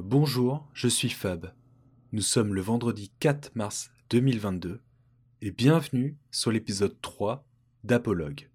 Bonjour, je suis Fab. Nous sommes le vendredi 4 mars 2022 et bienvenue sur l'épisode 3 d'Apologue.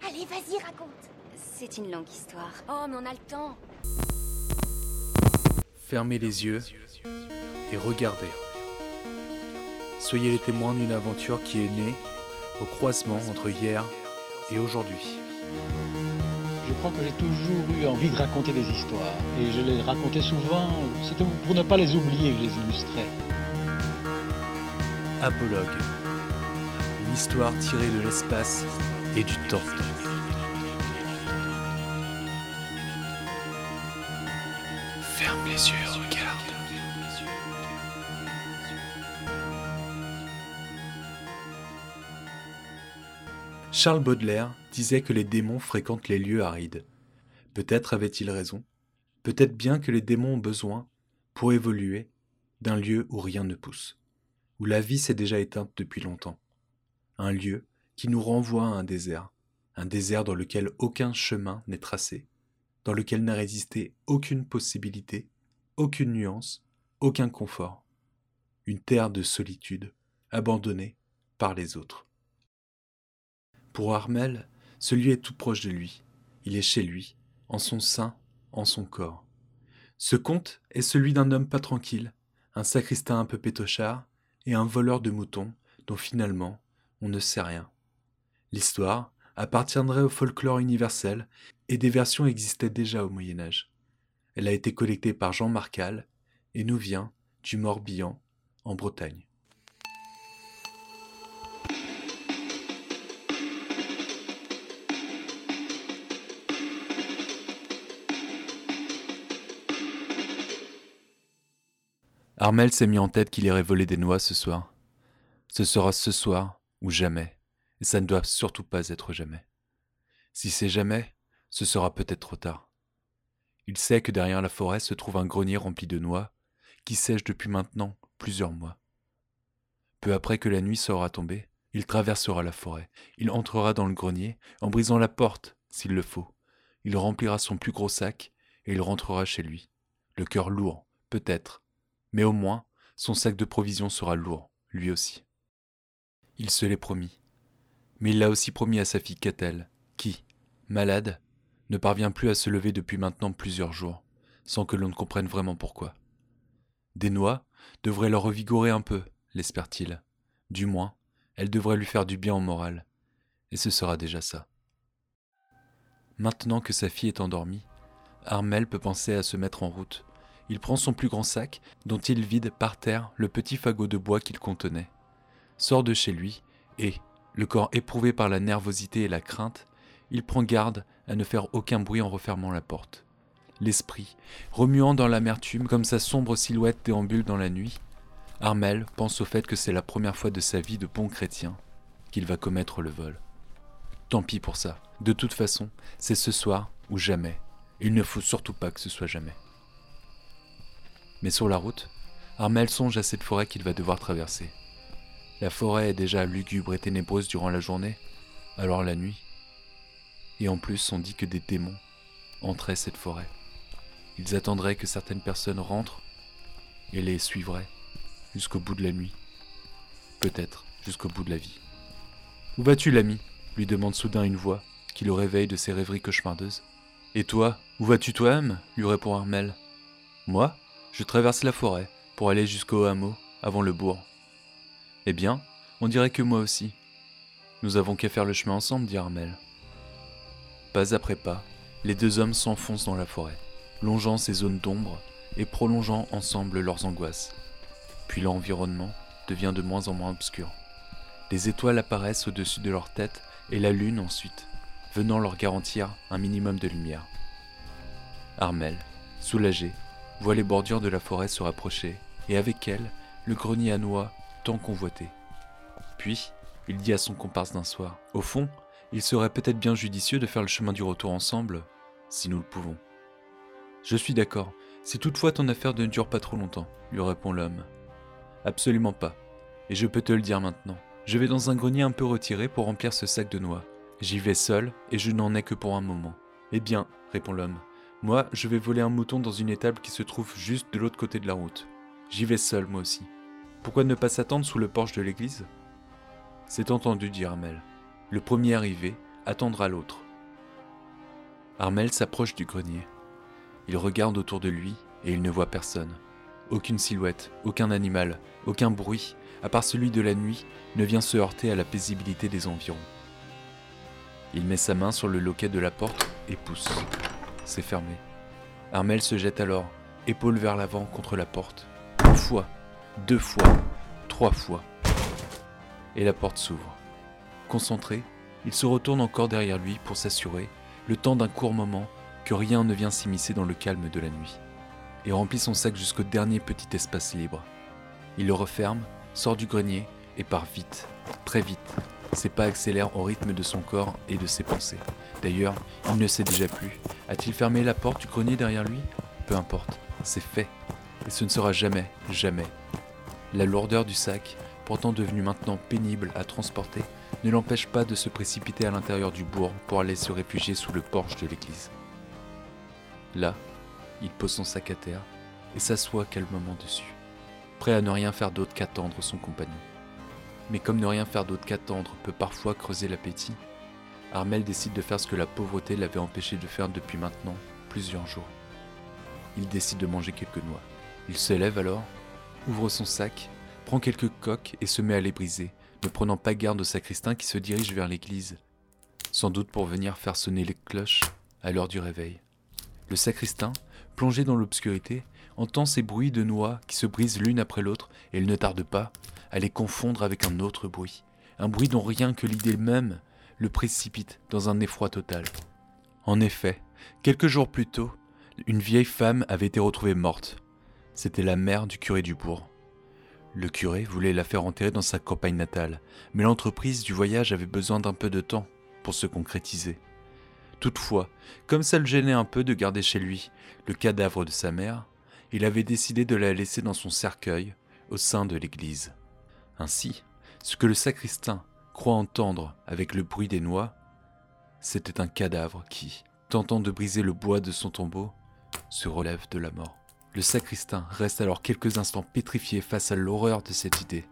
Allez, vas-y, raconte. C'est une longue histoire. Oh, mais on a le temps. Fermez les yeux et regardez. Soyez les témoins d'une aventure qui est née au croisement entre hier et aujourd'hui. Je crois que j'ai toujours eu envie de raconter des histoires. Et je les racontais souvent, c'était pour ne pas les oublier que je les illustrais. Apologue. Une histoire tirée de l'espace et du temps. Ferme les yeux regarde. Charles Baudelaire disait que les démons fréquentent les lieux arides. Peut-être avait-il raison. Peut-être bien que les démons ont besoin, pour évoluer, d'un lieu où rien ne pousse, où la vie s'est déjà éteinte depuis longtemps. Un lieu qui nous renvoie à un désert, un désert dans lequel aucun chemin n'est tracé, dans lequel n'a résisté aucune possibilité, aucune nuance, aucun confort. Une terre de solitude, abandonnée par les autres. Pour Armel, ce lieu est tout proche de lui. Il est chez lui, en son sein, en son corps. Ce conte est celui d'un homme pas tranquille, un sacristain un peu pétochard et un voleur de moutons dont finalement on ne sait rien. L'histoire appartiendrait au folklore universel et des versions existaient déjà au Moyen Âge. Elle a été collectée par Jean Marcal et nous vient du Morbihan, en Bretagne. Armel s'est mis en tête qu'il irait voler des noix ce soir. Ce sera ce soir ou jamais, et ça ne doit surtout pas être jamais. Si c'est jamais, ce sera peut-être trop tard. Il sait que derrière la forêt se trouve un grenier rempli de noix, qui sèche depuis maintenant plusieurs mois. Peu après que la nuit sera tombée, il traversera la forêt, il entrera dans le grenier, en brisant la porte, s'il le faut. Il remplira son plus gros sac, et il rentrera chez lui, le cœur lourd, peut-être, mais au moins, son sac de provisions sera lourd, lui aussi. Il se l'est promis. Mais il l'a aussi promis à sa fille Catel, qui, malade, ne parvient plus à se lever depuis maintenant plusieurs jours, sans que l'on ne comprenne vraiment pourquoi. Des noix devraient le revigorer un peu, l'espère-t-il. Du moins, elles devraient lui faire du bien au moral. Et ce sera déjà ça. Maintenant que sa fille est endormie, Armel peut penser à se mettre en route il prend son plus grand sac, dont il vide par terre le petit fagot de bois qu'il contenait, sort de chez lui, et, le corps éprouvé par la nervosité et la crainte, il prend garde à ne faire aucun bruit en refermant la porte. L'esprit, remuant dans l'amertume comme sa sombre silhouette déambule dans la nuit, Armel pense au fait que c'est la première fois de sa vie de bon chrétien qu'il va commettre le vol. Tant pis pour ça. De toute façon, c'est ce soir ou jamais. Il ne faut surtout pas que ce soit jamais. Mais sur la route, Armel songe à cette forêt qu'il va devoir traverser. La forêt est déjà lugubre et ténébreuse durant la journée, alors la nuit. Et en plus, on dit que des démons entraient cette forêt. Ils attendraient que certaines personnes rentrent et les suivraient jusqu'au bout de la nuit. Peut-être jusqu'au bout de la vie. Où vas-tu, l'ami? lui demande soudain une voix qui le réveille de ses rêveries cauchemardeuses. Et toi, où vas-tu toi-même? lui répond Armel. Moi? Je traverse la forêt pour aller jusqu'au hameau, avant le bourg. Eh bien, on dirait que moi aussi. Nous avons qu'à faire le chemin ensemble, dit Armel. Pas après pas, les deux hommes s'enfoncent dans la forêt, longeant ces zones d'ombre et prolongeant ensemble leurs angoisses. Puis l'environnement devient de moins en moins obscur. Les étoiles apparaissent au-dessus de leur tête et la lune ensuite, venant leur garantir un minimum de lumière. Armel, soulagé, voit les bordures de la forêt se rapprocher, et avec elles, le grenier à noix tant convoité. Puis, il dit à son comparse d'un soir, Au fond, il serait peut-être bien judicieux de faire le chemin du retour ensemble, si nous le pouvons. Je suis d'accord, si toutefois ton affaire ne dure pas trop longtemps, lui répond l'homme. Absolument pas, et je peux te le dire maintenant. Je vais dans un grenier un peu retiré pour remplir ce sac de noix. J'y vais seul, et je n'en ai que pour un moment. Eh bien, répond l'homme, Moi, je vais voler un mouton dans une étable qui se trouve juste de l'autre côté de la route. J'y vais seul, moi aussi. Pourquoi ne pas s'attendre sous le porche de l'église? C'est entendu, dit Armel. Le premier arrivé attendra l'autre. Armel s'approche du grenier. Il regarde autour de lui et il ne voit personne. Aucune silhouette, aucun animal, aucun bruit, à part celui de la nuit, ne vient se heurter à la paisibilité des environs. Il met sa main sur le loquet de la porte et pousse. Fermé. Armel se jette alors, épaule vers l'avant contre la porte. Une fois, deux fois, trois fois. Et la porte s'ouvre. Concentré, il se retourne encore derrière lui pour s'assurer, le temps d'un court moment, que rien ne vient s'immiscer dans le calme de la nuit, et remplit son sac jusqu'au dernier petit espace libre. Il le referme, sort du grenier et part vite, très vite. Ses pas accélèrent au rythme de son corps et de ses pensées. D'ailleurs, il ne sait déjà plus. A-t-il fermé la porte du grenier derrière lui? Peu importe, c'est fait. Et ce ne sera jamais, jamais. La lourdeur du sac, pourtant devenu maintenant pénible à transporter, ne l'empêche pas de se précipiter à l'intérieur du bourg pour aller se réfugier sous le porche de l'église. Là, il pose son sac à terre et s'assoit calmement dessus, prêt à ne rien faire d'autre qu'attendre son compagnon. Mais comme ne rien faire d'autre qu'attendre peut parfois creuser l'appétit, Armel décide de faire ce que la pauvreté l'avait empêché de faire depuis maintenant plusieurs jours. Il décide de manger quelques noix. Il se lève alors, ouvre son sac, prend quelques coques et se met à les briser, ne prenant pas garde au sacristain qui se dirige vers l'église, sans doute pour venir faire sonner les cloches à l'heure du réveil. Le sacristain, plongé dans l'obscurité, entend ces bruits de noix qui se brisent l'une après l'autre et il ne tarde pas à les confondre avec un autre bruit, un bruit dont rien que l'idée même le précipite dans un effroi total. En effet, quelques jours plus tôt, une vieille femme avait été retrouvée morte. C'était la mère du curé du bourg. Le curé voulait la faire enterrer dans sa campagne natale, mais l'entreprise du voyage avait besoin d'un peu de temps pour se concrétiser. Toutefois, comme ça le gênait un peu de garder chez lui le cadavre de sa mère, il avait décidé de la laisser dans son cercueil au sein de l'église. Ainsi, ce que le sacristain croit entendre avec le bruit des noix, c'était un cadavre qui, tentant de briser le bois de son tombeau, se relève de la mort. Le sacristain reste alors quelques instants pétrifié face à l'horreur de cette idée.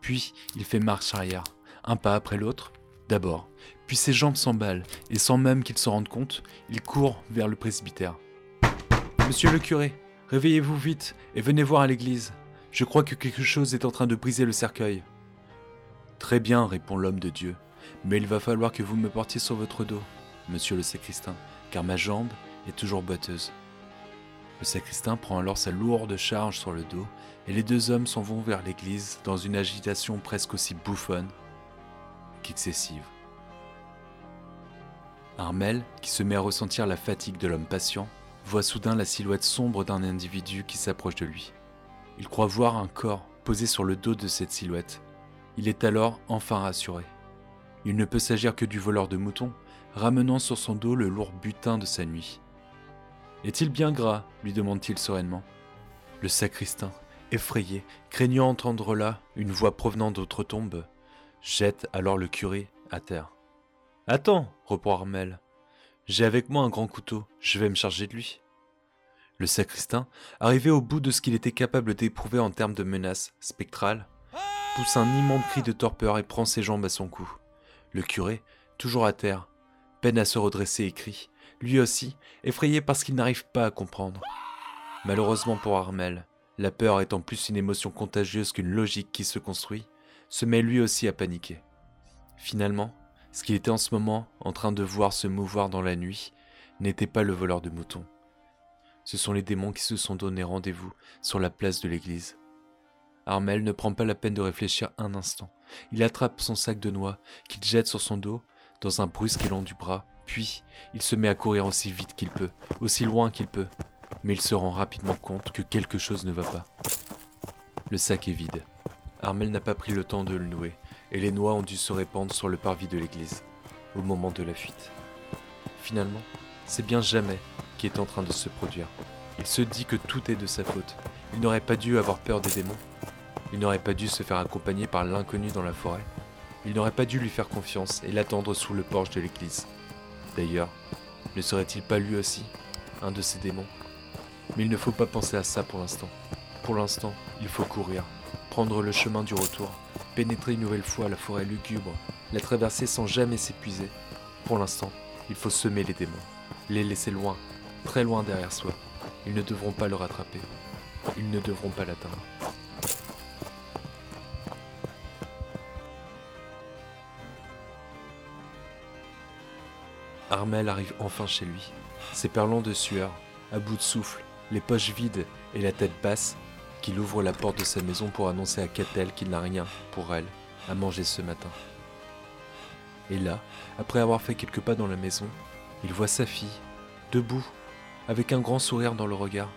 Puis il fait marche arrière, un pas après l'autre, d'abord, puis ses jambes s'emballent, et sans même qu'il s'en rende compte, il court vers le presbytère. Monsieur le curé, réveillez-vous vite et venez voir à l'église. Je crois que quelque chose est en train de briser le cercueil. Très bien, répond l'homme de Dieu, mais il va falloir que vous me portiez sur votre dos, monsieur le sacristain, car ma jambe est toujours boiteuse. Le sacristain prend alors sa lourde charge sur le dos, et les deux hommes s'en vont vers l'église dans une agitation presque aussi bouffonne qu'excessive. Armel, qui se met à ressentir la fatigue de l'homme patient, voit soudain la silhouette sombre d'un individu qui s'approche de lui. Il croit voir un corps posé sur le dos de cette silhouette. Il est alors enfin rassuré. Il ne peut s'agir que du voleur de moutons, ramenant sur son dos le lourd butin de sa nuit. Est-il bien gras? lui demande-t-il sereinement. Le sacristain, effrayé, craignant entendre là une voix provenant d'autre tombe, jette alors le curé à terre. Attends, reprend Armel. J'ai avec moi un grand couteau, je vais me charger de lui. Le sacristain, arrivé au bout de ce qu'il était capable d'éprouver en termes de menaces spectrales, pousse un immense cri de torpeur et prend ses jambes à son cou. Le curé, toujours à terre, peine à se redresser et crie, lui aussi, effrayé parce qu'il n'arrive pas à comprendre. Malheureusement pour Armel, la peur étant plus une émotion contagieuse qu'une logique qui se construit, se met lui aussi à paniquer. Finalement, ce qu'il était en ce moment en train de voir se mouvoir dans la nuit n'était pas le voleur de moutons. Ce sont les démons qui se sont donné rendez-vous sur la place de l'église. Armel ne prend pas la peine de réfléchir un instant. Il attrape son sac de noix qu'il jette sur son dos dans un brusque élan du bras, puis il se met à courir aussi vite qu'il peut, aussi loin qu'il peut. Mais il se rend rapidement compte que quelque chose ne va pas. Le sac est vide. Armel n'a pas pris le temps de le nouer, et les noix ont dû se répandre sur le parvis de l'église, au moment de la fuite. Finalement, c'est bien jamais est en train de se produire. Il se dit que tout est de sa faute. Il n'aurait pas dû avoir peur des démons. Il n'aurait pas dû se faire accompagner par l'inconnu dans la forêt. Il n'aurait pas dû lui faire confiance et l'attendre sous le porche de l'église. D'ailleurs, ne serait-il pas lui aussi un de ces démons? Mais il ne faut pas penser à ça pour l'instant. Pour l'instant, il faut courir, prendre le chemin du retour, pénétrer une nouvelle fois la forêt lugubre, la traverser sans jamais s'épuiser. Pour l'instant, il faut semer les démons, les laisser loin, très loin derrière soi. Ils ne devront pas le rattraper. Ils ne devront pas l'atteindre. Armel arrive enfin chez lui, s'éperlant de sueur, à bout de souffle, les poches vides et la tête basse, qu'il ouvre la porte de sa maison pour annoncer à Catel qu'il n'a rien, pour elle, à manger ce matin. Et là, après avoir fait quelques pas dans la maison, il voit sa fille, debout, avec un grand sourire dans le regard.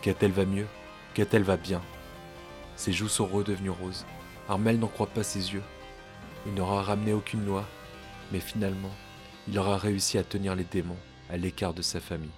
Catel va mieux, Catel va bien. Ses joues sont redevenues roses. Armel n'en croit pas ses yeux. Il n'aura ramené aucune noix, mais finalement, il aura réussi à tenir les démons à l'écart de sa famille.